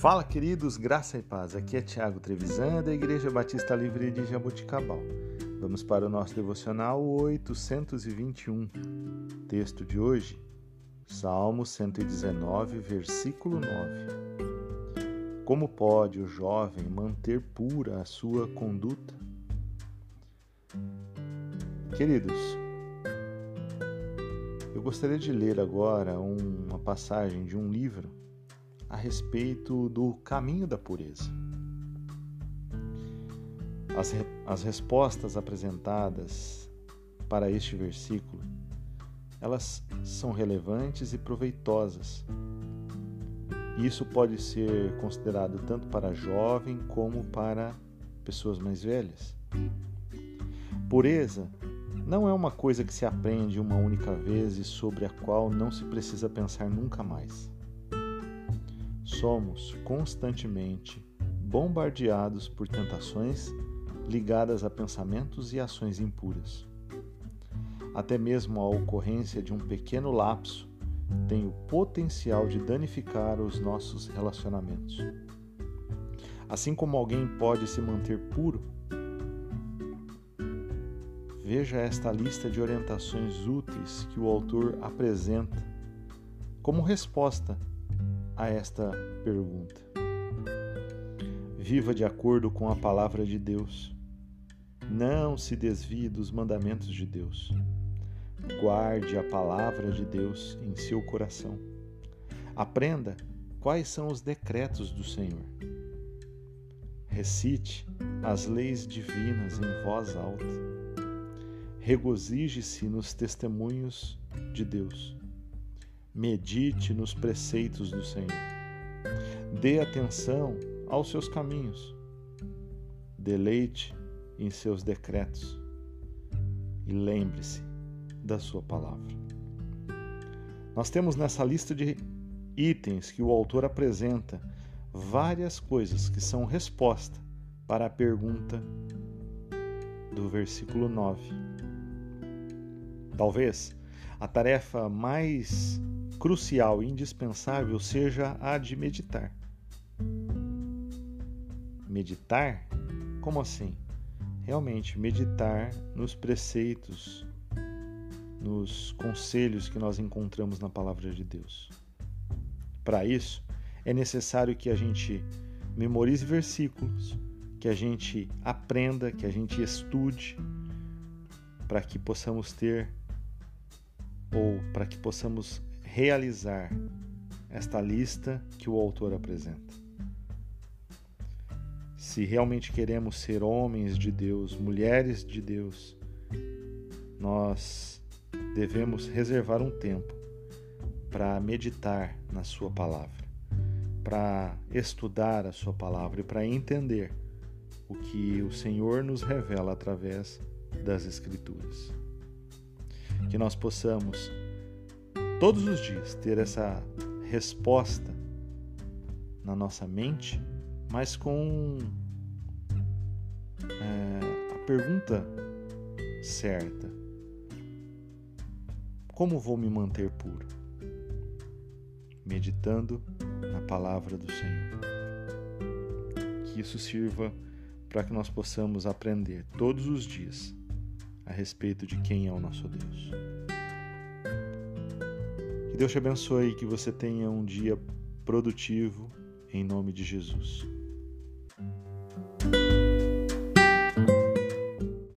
Fala, queridos, graça e paz. Aqui é Tiago Trevisan, da Igreja Batista Livre de Jaboticabal. Vamos para o nosso devocional 821. Texto de hoje, Salmo 119, versículo 9. Como pode o jovem manter pura a sua conduta? Queridos, eu gostaria de ler agora uma passagem de um livro a respeito do caminho da pureza. As, as respostas apresentadas para este versículo, elas são relevantes e proveitosas. Isso pode ser considerado tanto para jovem como para pessoas mais velhas. Pureza não é uma coisa que se aprende uma única vez e sobre a qual não se precisa pensar nunca mais somos constantemente bombardeados por tentações ligadas a pensamentos e ações impuras. Até mesmo a ocorrência de um pequeno lapso tem o potencial de danificar os nossos relacionamentos. Assim como alguém pode se manter puro, veja esta lista de orientações úteis que o autor apresenta como resposta a esta pergunta. Viva de acordo com a palavra de Deus. Não se desvie dos mandamentos de Deus. Guarde a palavra de Deus em seu coração. Aprenda quais são os decretos do Senhor. Recite as leis divinas em voz alta. Regozije-se nos testemunhos de Deus. Medite nos preceitos do Senhor. Dê atenção aos seus caminhos. Deleite em seus decretos. E lembre-se da sua palavra. Nós temos nessa lista de itens que o autor apresenta várias coisas que são resposta para a pergunta do versículo 9. Talvez a tarefa mais crucial e indispensável seja a de meditar. Meditar? Como assim? Realmente, meditar nos preceitos, nos conselhos que nós encontramos na palavra de Deus. Para isso, é necessário que a gente memorize versículos, que a gente aprenda, que a gente estude, para que possamos ter ou para que possamos realizar esta lista que o autor apresenta. Se realmente queremos ser homens de Deus, mulheres de Deus, nós devemos reservar um tempo para meditar na Sua palavra, para estudar a Sua palavra e para entender o que o Senhor nos revela através das Escrituras. Que nós possamos todos os dias ter essa resposta na nossa mente, mas com é, a pergunta certa: Como vou me manter puro? Meditando na palavra do Senhor. Que isso sirva para que nós possamos aprender todos os dias a respeito de quem é o nosso Deus. Deus te abençoe e que você tenha um dia produtivo em nome de Jesus.